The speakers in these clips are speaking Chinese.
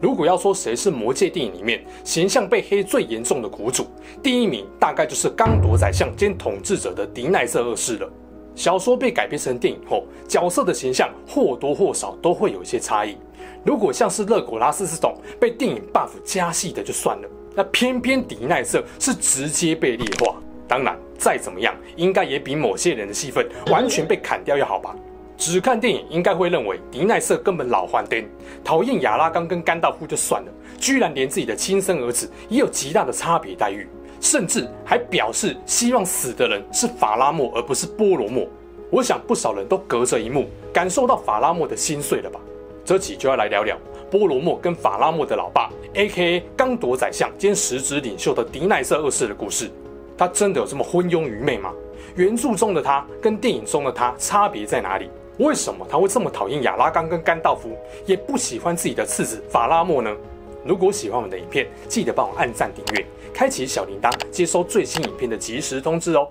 如果要说谁是魔戒电影里面形象被黑最严重的苦主，第一名大概就是刚夺宰相兼统治者的狄奈瑟二世了。小说被改编成电影后，角色的形象或多或少都会有一些差异。如果像是勒古拉斯这种被电影 buff 加戏的就算了，那偏偏狄奈瑟是直接被劣化。当然，再怎么样，应该也比某些人的戏份完全被砍掉要好吧。只看电影应该会认为迪奈瑟根本老还颠，讨厌亚拉冈跟甘道夫就算了，居然连自己的亲生儿子也有极大的差别待遇，甚至还表示希望死的人是法拉莫而不是波罗莫。我想不少人都隔着一幕感受到法拉莫的心碎了吧？这集就要来聊聊波罗莫跟法拉莫的老爸，A.K.A. 刚铎宰相兼实质领袖的迪奈瑟二世的故事。他真的有这么昏庸愚昧吗？原著中的他跟电影中的他差别在哪里？为什么他会这么讨厌亚拉冈跟甘道夫，也不喜欢自己的次子法拉莫呢？如果喜欢我们的影片，记得帮我按赞、订阅、开启小铃铛，接收最新影片的及时通知哦。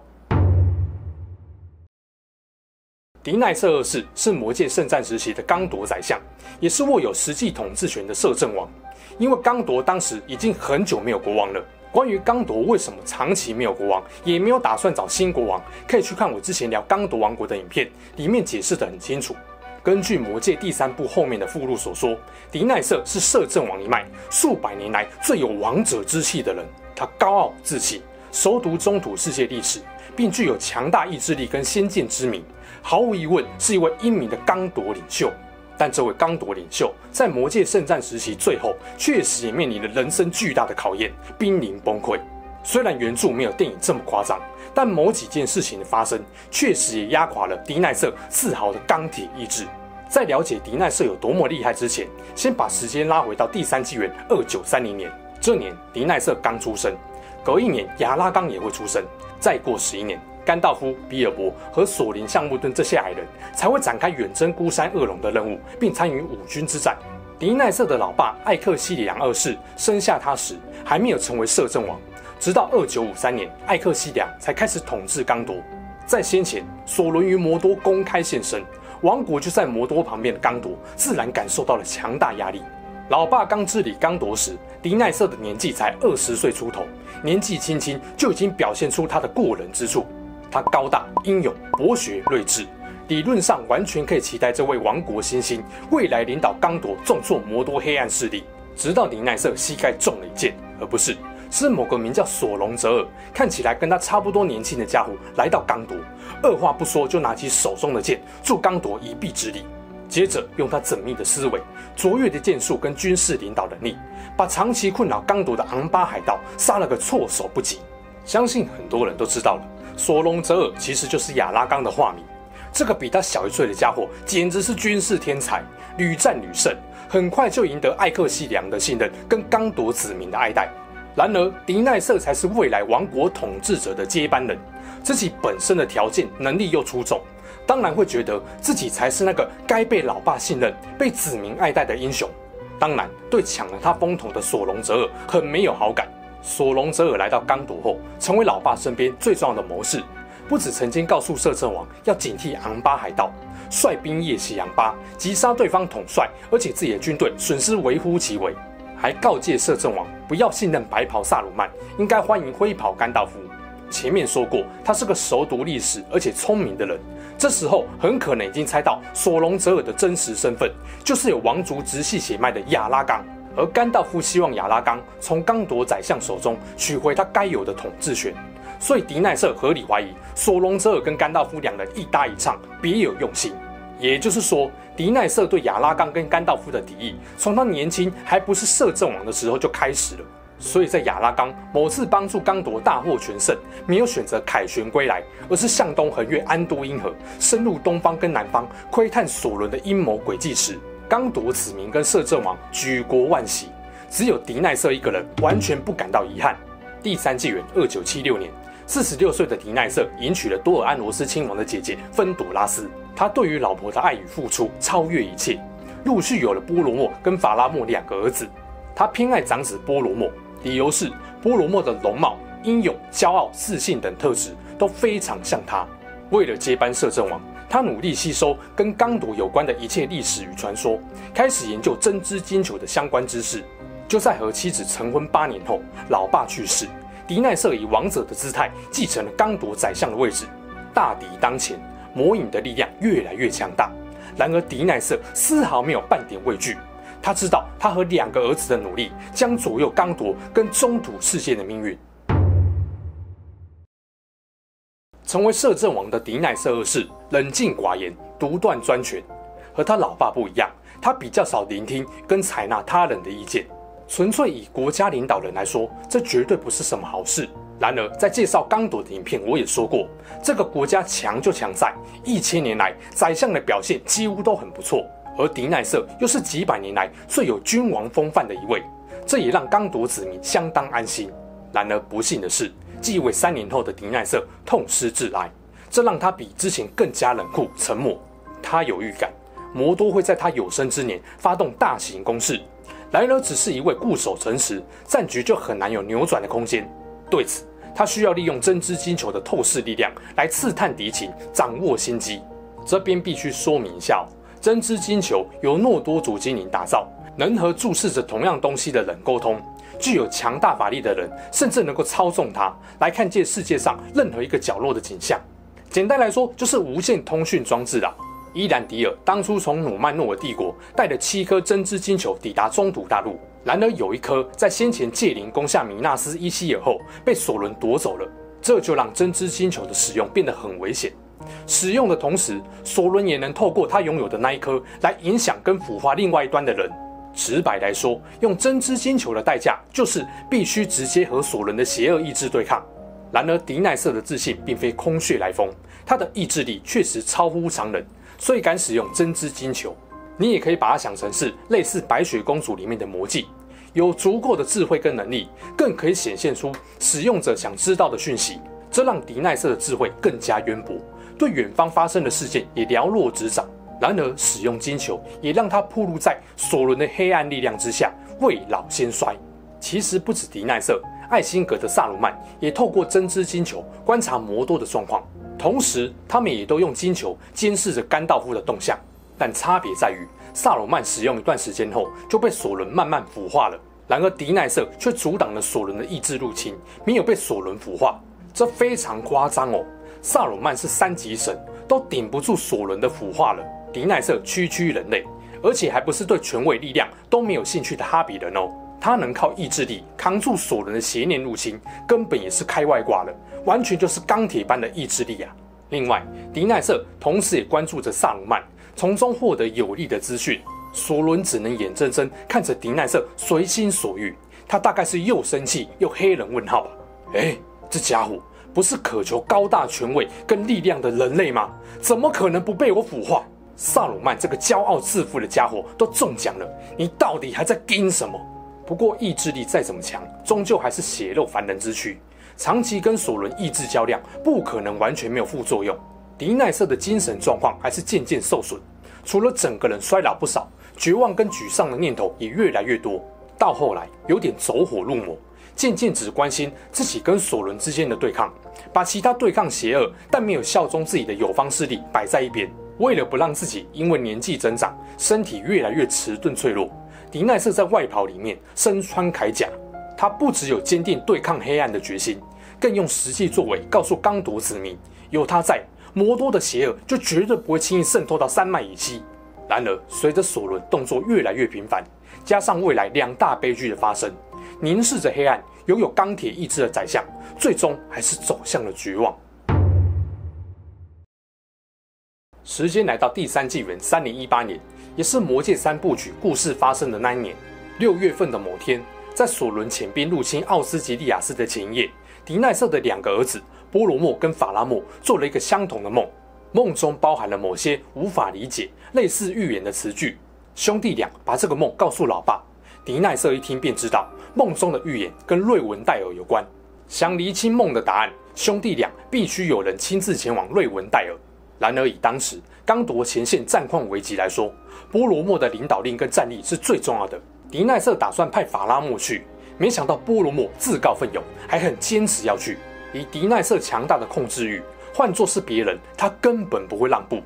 迪奈瑟二世是魔戒圣战时期的刚铎宰相，也是握有实际统治权的摄政王。因为刚铎当时已经很久没有国王了。关于刚铎为什么长期没有国王，也没有打算找新国王，可以去看我之前聊刚铎王国的影片，里面解释得很清楚。根据《魔戒》第三部后面的附录所说，狄奈瑟是摄政王一脉，数百年来最有王者之气的人。他高傲自信，熟读中土世界历史，并具有强大意志力跟先见之明，毫无疑问是一位英明的刚铎领袖。但这位刚铎领袖在魔界圣战时期最后，确实也面临了人生巨大的考验，濒临崩溃。虽然原著没有电影这么夸张，但某几件事情的发生，确实也压垮了迪奈瑟自豪的钢铁意志。在了解迪奈瑟有多么厉害之前，先把时间拉回到第三纪元二九三零年，这年迪奈瑟刚出生，隔一年亚拉冈也会出生，再过十一年。甘道夫、比尔博和索林、橡木盾这些矮人才会展开远征孤山恶龙的任务，并参与五军之战。迪奈瑟的老爸艾克西里昂二世生下他时还没有成为摄政王，直到二九五三年，艾克西里昂才开始统治刚铎。在先前，索伦与摩多公开现身，王国就在摩多旁边的刚铎自然感受到了强大压力。老爸刚治理刚铎时，迪奈瑟的年纪才二十岁出头，年纪轻轻就已经表现出他的过人之处。他高大、英勇、博学、睿智，理论上完全可以期待这位王国新星未来领导刚铎重挫摩多黑暗势力。直到林奈瑟膝盖中了一箭，而不是是某个名叫索隆泽尔，看起来跟他差不多年轻的家伙来到刚铎，二话不说就拿起手中的剑助刚铎一臂之力。接着用他缜密的思维、卓越的剑术跟军事领导能力，把长期困扰刚铎的昂巴海盗杀了个措手不及。相信很多人都知道了。索隆泽尔其实就是亚拉冈的化名，这个比他小一岁的家伙简直是军事天才，屡战屡胜，很快就赢得艾克西良的信任跟刚铎子民的爱戴。然而，迪奈瑟才是未来王国统治者的接班人，自己本身的条件、能力又出众，当然会觉得自己才是那个该被老爸信任、被子民爱戴的英雄。当然，对抢了他风头的索隆泽尔很没有好感。索隆哲尔来到刚铎后，成为老爸身边最重要的谋士。不止曾经告诉摄政王要警惕昂巴海盗，率兵夜袭昂巴，击杀对方统帅，而且自己的军队损失微乎其微，还告诫摄政王不要信任白袍萨鲁曼，应该欢迎灰袍甘道夫。前面说过，他是个熟读历史而且聪明的人，这时候很可能已经猜到索隆哲尔的真实身份，就是有王族直系血脉的亚拉冈。而甘道夫希望亚拉冈从刚铎宰相手中取回他该有的统治权，所以狄奈瑟合理怀疑索隆哲尔跟甘道夫两人一搭一唱，别有用心。也就是说，狄奈瑟对亚拉冈跟甘道夫的敌意，从他年轻还不是摄政王的时候就开始了。所以在亚拉冈某次帮助刚铎大获全胜，没有选择凯旋归来，而是向东横越安多因河，深入东方跟南方窥探索伦的阴谋诡计时，刚铎子民跟摄政王举国万喜，只有狄奈瑟一个人完全不感到遗憾。第三纪元二九七六年，四十六岁的狄奈瑟迎娶了多尔安罗斯亲王的姐姐芬朵拉斯。他对于老婆的爱与付出超越一切，陆续有了波罗莫跟法拉莫两个儿子。他偏爱长子波罗莫，理由是波罗莫的容貌、英勇、骄傲、自信等特质都非常像他。为了接班摄政王，他努力吸收跟刚铎有关的一切历史与传说，开始研究针织金球的相关知识。就在和妻子成婚八年后，老爸去世，迪奈瑟以王者的姿态继承了刚铎宰相的位置。大敌当前。魔影的力量越来越强大，然而迪奈瑟丝毫没有半点畏惧。他知道，他和两个儿子的努力将左右刚铎跟中土世界的命运。成为摄政王的迪奈瑟二世冷静寡言，独断专权。和他老爸不一样，他比较少聆听跟采纳他人的意见。纯粹以国家领导人来说，这绝对不是什么好事。然而，在介绍刚铎的影片，我也说过，这个国家强就强在一千年来宰相的表现几乎都很不错，而迪奈瑟又是几百年来最有君王风范的一位，这也让刚铎子民相当安心。然而，不幸的是，继位三年后的迪奈瑟痛失挚爱，这让他比之前更加冷酷沉默。他有预感，魔多会在他有生之年发动大型攻势，然而只是一位固守城池，战局就很难有扭转的空间。对此，他需要利用针织金球的透视力量来刺探敌情，掌握先机。这边必须说明一下哦，针织金球由诺多族精灵打造，能和注视着同样东西的人沟通。具有强大法力的人，甚至能够操纵它来看见世界上任何一个角落的景象。简单来说，就是无线通讯装置啊。伊兰迪尔当初从努曼诺尔帝国带了七颗针织金球抵达中土大陆。然而有一颗在先前戒灵攻下米纳斯伊希尔后被索伦夺走了，这就让针织星球的使用变得很危险。使用的同时，索伦也能透过他拥有的那一颗来影响跟腐化另外一端的人。直白来说，用针织金球的代价就是必须直接和索伦的邪恶意志对抗。然而迪奈瑟的自信并非空穴来风，他的意志力确实超乎常人，所以敢使用针织金球。你也可以把它想成是类似白雪公主里面的魔镜，有足够的智慧跟能力，更可以显现出使用者想知道的讯息，这让迪奈瑟的智慧更加渊博，对远方发生的事件也了若指掌。然而，使用金球也让他暴露在索伦的黑暗力量之下，未老先衰。其实不止迪奈瑟，艾辛格的萨鲁曼也透过针织金球观察魔多的状况，同时他们也都用金球监视着甘道夫的动向。但差别在于，萨鲁曼使用一段时间后就被索伦慢慢腐化了，然而迪奈瑟却阻挡了索伦的意志入侵，没有被索伦腐化，这非常夸张哦。萨鲁曼是三级神，都顶不住索伦的腐化了。迪奈瑟区区人类，而且还不是对权位力量都没有兴趣的哈比人哦，他能靠意志力扛住索伦的邪念入侵，根本也是开外挂了，完全就是钢铁般的意志力啊。另外，迪奈瑟同时也关注着萨鲁曼。从中获得有利的资讯，索伦只能眼睁睁看着迪奈瑟随心所欲。他大概是又生气又黑人问号吧？哎，这家伙不是渴求高大权位跟力量的人类吗？怎么可能不被我腐化？萨鲁曼这个骄傲自负的家伙都中奖了，你到底还在盯什么？不过意志力再怎么强，终究还是血肉凡人之躯，长期跟索伦意志较量，不可能完全没有副作用。迪奈瑟的精神状况还是渐渐受损，除了整个人衰老不少，绝望跟沮丧的念头也越来越多。到后来有点走火入魔，渐渐只关心自己跟索伦之间的对抗，把其他对抗邪恶但没有效忠自己的友方势力摆在一边。为了不让自己因为年纪增长，身体越来越迟钝脆弱，迪奈瑟在外袍里面身穿铠甲。他不只有坚定对抗黑暗的决心，更用实际作为告诉刚铎子民，有他在。魔多的邪恶就绝对不会轻易渗透到山脉以西。然而，随着索伦动作越来越频繁，加上未来两大悲剧的发生，凝视着黑暗、拥有钢铁意志的宰相，最终还是走向了绝望。时间来到第三纪元三零一八年，也是魔戒三部曲故事发生的那一年六月份的某天，在索伦遣兵入侵奥斯吉利亚斯的前夜，狄奈瑟的两个儿子。波罗莫跟法拉莫做了一个相同的梦，梦中包含了某些无法理解、类似预言的词句。兄弟俩把这个梦告诉老爸，狄奈瑟一听便知道梦中的预言跟瑞文戴尔有关，想厘清梦的答案，兄弟俩必须有人亲自前往瑞文戴尔。然而以当时刚铎前线战况危急来说，波罗莫的领导力跟战力是最重要的。迪奈瑟打算派法拉莫去，没想到波罗莫自告奋勇，还很坚持要去。以迪奈瑟强大的控制欲，换作是别人，他根本不会让步。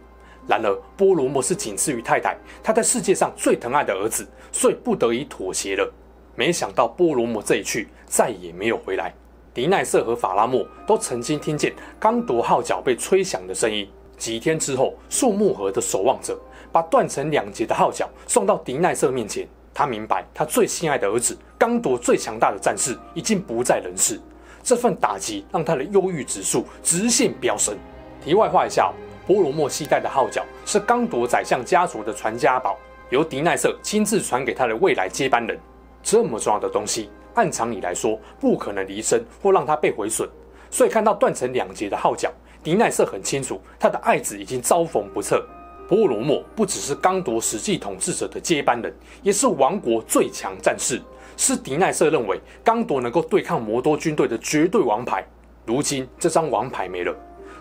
然而波罗莫是仅次于太太，他在世界上最疼爱的儿子，所以不得已妥协了。没想到波罗莫这一去，再也没有回来。迪奈瑟和法拉莫都曾经听见刚铎号角被吹响的声音。几天之后，树木河的守望者把断成两截的号角送到狄奈瑟面前。他明白，他最心爱的儿子刚铎最强大的战士已经不在人世。这份打击让他的忧郁指数直线飙升。题外话一下，波罗莫携带的号角是刚铎宰相家族的传家宝，由狄奈瑟亲自传给他的未来接班人。这么重要的东西，按常理来说不可能离身或让他被毁损。所以看到断成两截的号角，狄奈瑟很清楚他的爱子已经遭逢不测。波罗莫不只是刚铎实际统治者的接班人，也是王国最强战士。是狄奈瑟认为刚铎能够对抗魔多军队的绝对王牌，如今这张王牌没了，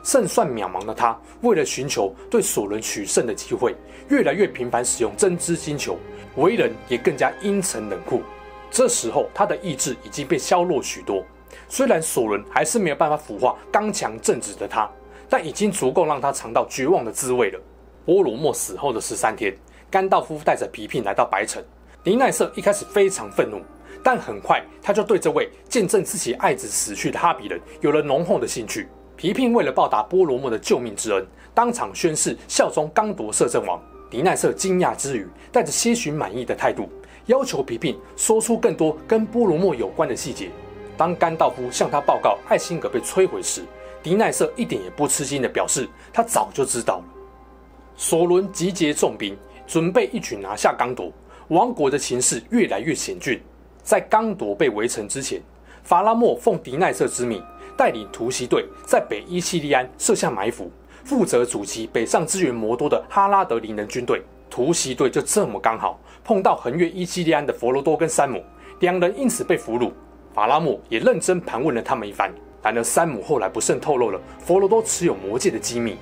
胜算渺茫的他，为了寻求对索伦取胜的机会，越来越频繁使用真知金球，为人也更加阴沉冷酷。这时候他的意志已经被削弱许多，虽然索伦还是没有办法腐化刚强正直的他，但已经足够让他尝到绝望的滋味了。波罗莫死后的十三天，甘道夫带着皮聘来到白城。狄奈瑟一开始非常愤怒，但很快他就对这位见证自己爱子死去的哈比人有了浓厚的兴趣。皮聘为了报答波罗莫的救命之恩，当场宣誓效忠刚铎摄政王。狄奈瑟惊讶之余，带着些许满意的态度，要求皮聘说出更多跟波罗莫有关的细节。当甘道夫向他报告艾辛格被摧毁时，狄奈瑟一点也不吃惊地表示他早就知道了。索伦集结重兵，准备一举拿下刚铎。王国的情势越来越险峻。在刚铎被围城之前，法拉莫奉狄奈瑟之命，带领突袭队在北伊西利安设下埋伏，负责阻击北上支援魔多的哈拉德林人军队。突袭队就这么刚好碰到横越伊西利安的佛罗多跟山姆，两人因此被俘虏。法拉莫也认真盘问了他们一番，然而山姆后来不慎透露了佛罗多持有魔戒的机密。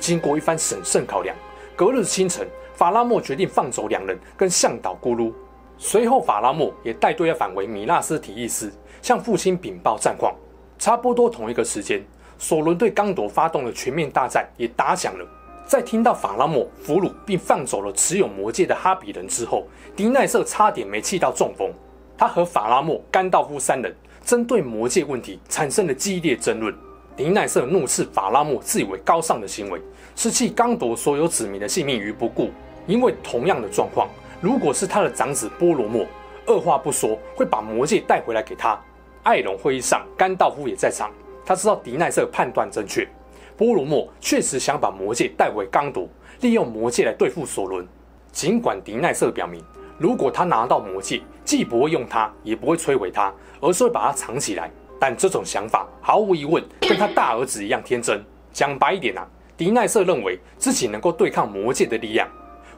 经过一番审慎考量，隔日清晨。法拉莫决定放走两人跟向导咕噜，随后法拉莫也带队要返回米纳斯提利斯，向父亲禀报战况。差不多同一个时间，索伦对刚铎发动了全面大战，也打响了。在听到法拉莫俘虏并放走了持有魔戒的哈比人之后，狄奈瑟差点没气到中风。他和法拉莫、甘道夫三人针对魔戒问题产生了激烈争论。迪奈瑟怒斥法拉莫自以为高尚的行为，是弃刚铎所有子民的性命于不顾。因为同样的状况，如果是他的长子波罗莫，二话不说会把魔戒带回来给他。艾隆会议上，甘道夫也在场，他知道迪奈瑟判断正确，波罗莫确实想把魔戒带回刚铎，利用魔戒来对付索伦。尽管迪奈瑟表明，如果他拿到魔戒，既不会用它，也不会摧毁它，而是会把它藏起来。但这种想法毫无疑问跟他大儿子一样天真。讲白一点啊，狄奈瑟认为自己能够对抗魔戒的力量。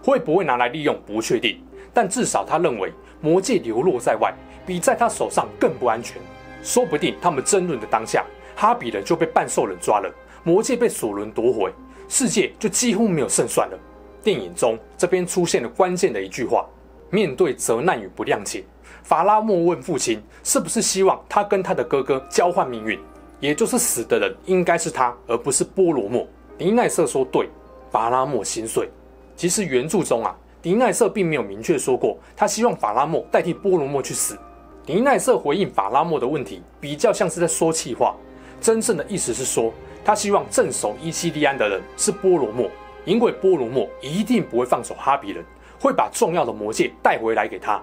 会不会拿来利用不确定，但至少他认为魔戒流落在外，比在他手上更不安全。说不定他们争论的当下，哈比人就被半兽人抓了，魔戒被索伦夺回，世界就几乎没有胜算了。电影中这边出现了关键的一句话：面对责难与不谅解，法拉莫问父亲，是不是希望他跟他的哥哥交换命运，也就是死的人应该是他，而不是波罗莫。迪奈瑟说对，法拉莫心碎。其实原著中啊，迪奈瑟并没有明确说过他希望法拉莫代替波罗莫去死。迪奈瑟回应法拉莫的问题，比较像是在说气话。真正的意思是说，他希望镇守伊西利安的人是波罗莫，因为波罗莫一定不会放手哈比人，会把重要的魔戒带回来给他。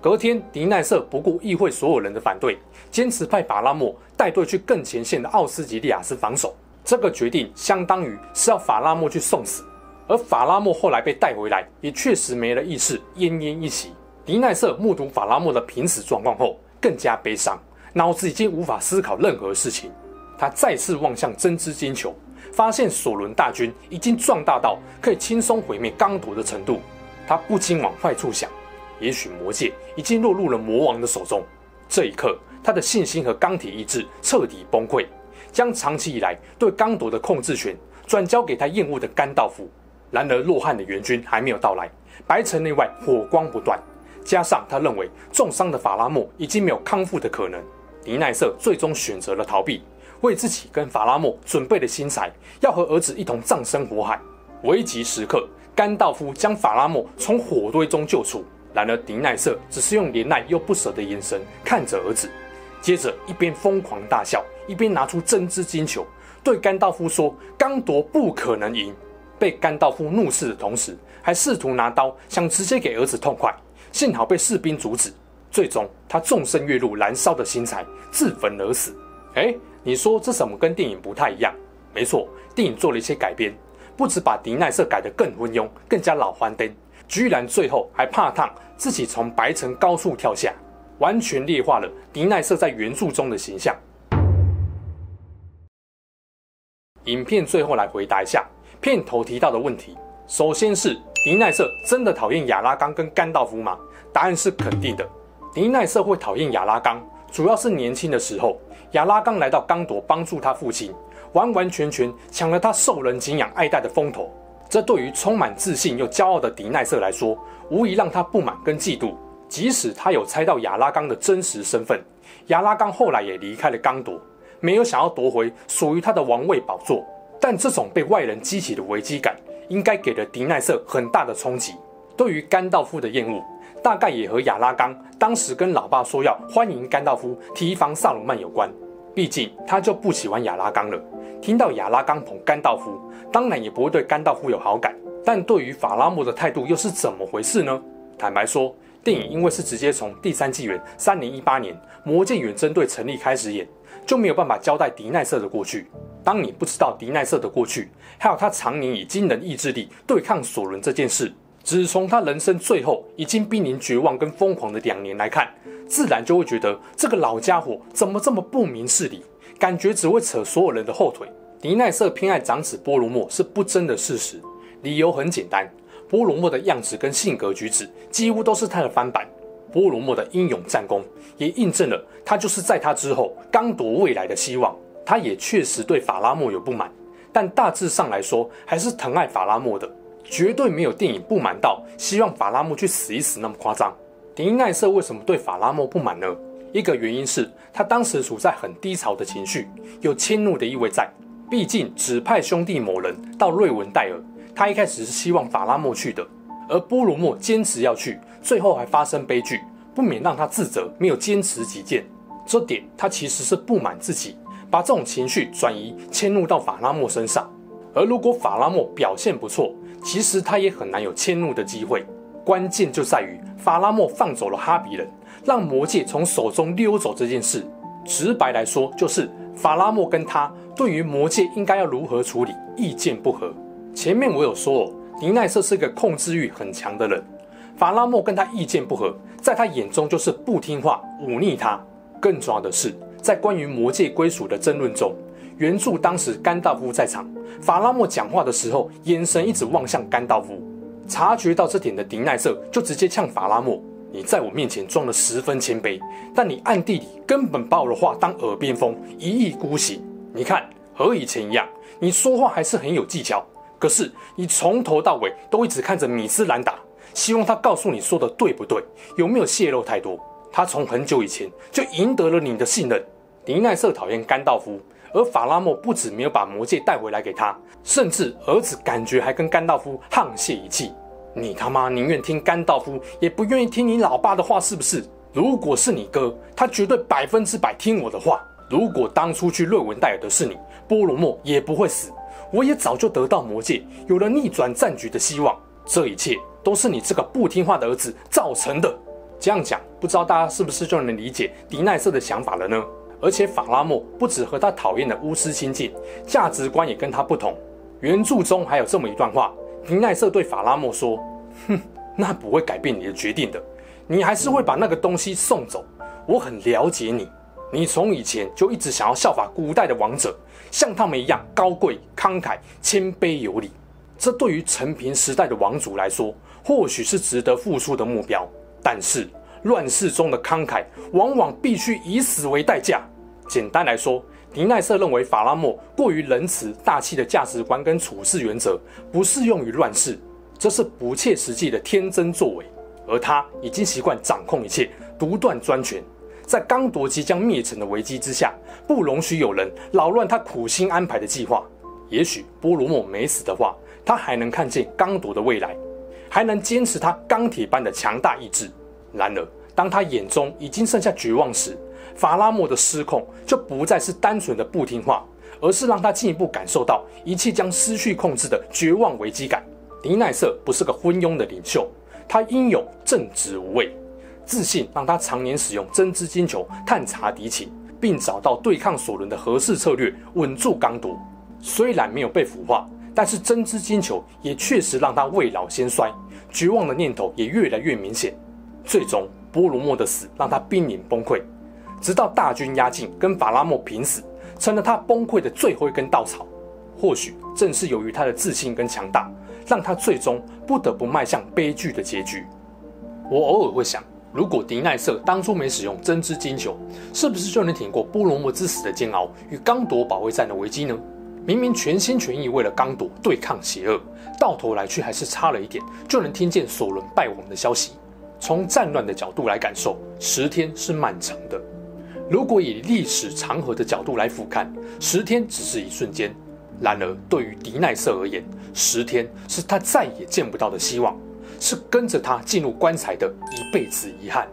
隔天，迪奈瑟不顾议会所有人的反对，坚持派法拉莫带队去更前线的奥斯吉利亚斯防守。这个决定相当于是要法拉莫去送死。而法拉莫后来被带回来，也确实没了意识，奄奄一息。迪奈瑟目睹法拉莫的濒死状况后，更加悲伤，脑子已经无法思考任何事情。他再次望向真知金球，发现索伦大军已经壮大到可以轻松毁灭刚铎的程度。他不禁往坏处想：也许魔戒已经落入了魔王的手中。这一刻，他的信心和钢铁意志彻底崩溃，将长期以来对刚铎的控制权转交给他厌恶的甘道夫。然而，洛汉的援军还没有到来，白城内外火光不断，加上他认为重伤的法拉莫已经没有康复的可能，迪奈瑟最终选择了逃避，为自己跟法拉莫准备了新材，要和儿子一同葬身火海。危急时刻，甘道夫将法拉莫从火堆中救出。然而，迪奈瑟只是用怜爱又不舍的眼神看着儿子，接着一边疯狂大笑，一边拿出真知金球，对甘道夫说：“刚铎不可能赢。”被甘道夫怒视的同时，还试图拿刀想直接给儿子痛快，幸好被士兵阻止。最终，他纵身跃入燃烧的薪柴，自焚而死。哎，你说这怎么跟电影不太一样？没错，电影做了一些改编，不止把迪奈瑟改得更昏庸、更加老黄灯。居然最后还怕烫自己从白城高处跳下，完全劣化了迪奈瑟在原著中的形象。影片最后来回答一下片头提到的问题：首先是迪奈瑟真的讨厌亚拉冈跟甘道夫吗？答案是肯定的。迪奈瑟会讨厌亚拉冈，主要是年轻的时候亚拉冈来到刚铎帮助他父亲，完完全全抢了他受人敬仰爱戴的风头。这对于充满自信又骄傲的迪奈瑟来说，无疑让他不满跟嫉妒。即使他有猜到亚拉冈的真实身份，亚拉冈后来也离开了刚铎，没有想要夺回属于他的王位宝座。但这种被外人激起的危机感，应该给了迪奈瑟很大的冲击。对于甘道夫的厌恶，大概也和亚拉冈当时跟老爸说要欢迎甘道夫提防萨鲁曼有关。毕竟他就不喜欢亚拉冈了。听到亚拉冈捧甘道夫，当然也不会对甘道夫有好感。但对于法拉莫的态度又是怎么回事呢？坦白说，电影因为是直接从第三纪元三零一八年魔戒远征队成立开始演，就没有办法交代迪奈瑟的过去。当你不知道迪奈瑟的过去，还有他常年以惊人意志力对抗索伦这件事，只从他人生最后已经濒临绝望跟疯狂的两年来看，自然就会觉得这个老家伙怎么这么不明事理。感觉只会扯所有人的后腿。迪奈瑟偏爱长子波罗莫是不争的事实，理由很简单，波罗莫的样子跟性格举止几乎都是他的翻版。波罗莫的英勇战功也印证了他就是在他之后刚夺未来的希望。他也确实对法拉莫有不满，但大致上来说还是疼爱法拉莫的，绝对没有电影不满到希望法拉莫去死一死那么夸张。迪奈瑟为什么对法拉莫不满呢？一个原因是他当时处在很低潮的情绪，有迁怒的意味在。毕竟指派兄弟某人到瑞文戴尔，他一开始是希望法拉莫去的，而波罗莫坚持要去，最后还发生悲剧，不免让他自责，没有坚持己见。这点他其实是不满自己，把这种情绪转移迁怒到法拉莫身上。而如果法拉莫表现不错，其实他也很难有迁怒的机会。关键就在于法拉莫放走了哈比人。让魔戒从手中溜走这件事，直白来说就是法拉莫跟他对于魔戒应该要如何处理意见不合。前面我有说，迪奈瑟是个控制欲很强的人，法拉莫跟他意见不合，在他眼中就是不听话、忤逆他。更重要的是，在关于魔戒归属的争论中，原著当时甘道夫在场，法拉莫讲话的时候眼神一直望向甘道夫，察觉到这点的迪奈瑟就直接呛法拉莫。你在我面前装得十分谦卑，但你暗地里根本把我的话当耳边风，一意孤行。你看和以前一样，你说话还是很有技巧，可是你从头到尾都一直看着米斯兰达，希望他告诉你说的对不对，有没有泄露太多。他从很久以前就赢得了你的信任。迪奈瑟讨厌甘道夫，而法拉莫不止没有把魔戒带回来给他，甚至儿子感觉还跟甘道夫沆瀣一气。你他妈宁愿听甘道夫，也不愿意听你老爸的话，是不是？如果是你哥，他绝对百分之百听我的话。如果当初去瑞文戴尔的是你，波罗莫也不会死，我也早就得到魔戒，有了逆转战局的希望。这一切都是你这个不听话的儿子造成的。这样讲，不知道大家是不是就能理解迪奈瑟的想法了呢？而且法拉莫不止和他讨厌的巫师亲近，价值观也跟他不同。原著中还有这么一段话。迪奈瑟对法拉莫说：“哼，那不会改变你的决定的，你还是会把那个东西送走。我很了解你，你从以前就一直想要效法古代的王者，像他们一样高贵、慷慨、谦卑有礼。这对于陈平时代的王族来说，或许是值得付出的目标。但是乱世中的慷慨往往必须以死为代价。简单来说，狄奈瑟认为法拉莫过于仁慈大气的价值观跟处事原则不适用于乱世，这是不切实际的天真作为。而他已经习惯掌控一切，独断专权。在刚铎即将灭城的危机之下，不容许有人扰乱他苦心安排的计划。也许波罗莫没死的话，他还能看见刚铎的未来，还能坚持他钢铁般的强大意志。然而，当他眼中已经剩下绝望时，法拉莫的失控就不再是单纯的不听话，而是让他进一步感受到一切将失去控制的绝望危机感。迪奈瑟不是个昏庸的领袖，他英勇正直无畏。自信让他常年使用真知金球探查敌情，并找到对抗索伦的合适策略，稳住刚铎。虽然没有被腐化，但是真知金球也确实让他未老先衰，绝望的念头也越来越明显。最终，波罗莫的死让他濒临崩溃，直到大军压境，跟法拉莫拼死，成了他崩溃的最后一根稻草。或许正是由于他的自信跟强大，让他最终不得不迈向悲剧的结局。我偶尔会想。如果狄奈瑟当初没使用真知金球，是不是就能挺过波罗莫之死的煎熬与刚铎保卫战的危机呢？明明全心全意为了刚铎对抗邪恶，到头来却还是差了一点就能听见索伦败亡的消息。从战乱的角度来感受，十天是漫长的；如果以历史长河的角度来俯瞰，十天只是一瞬间。然而对于迪奈瑟而言，十天是他再也见不到的希望。是跟着他进入棺材的一辈子遗憾。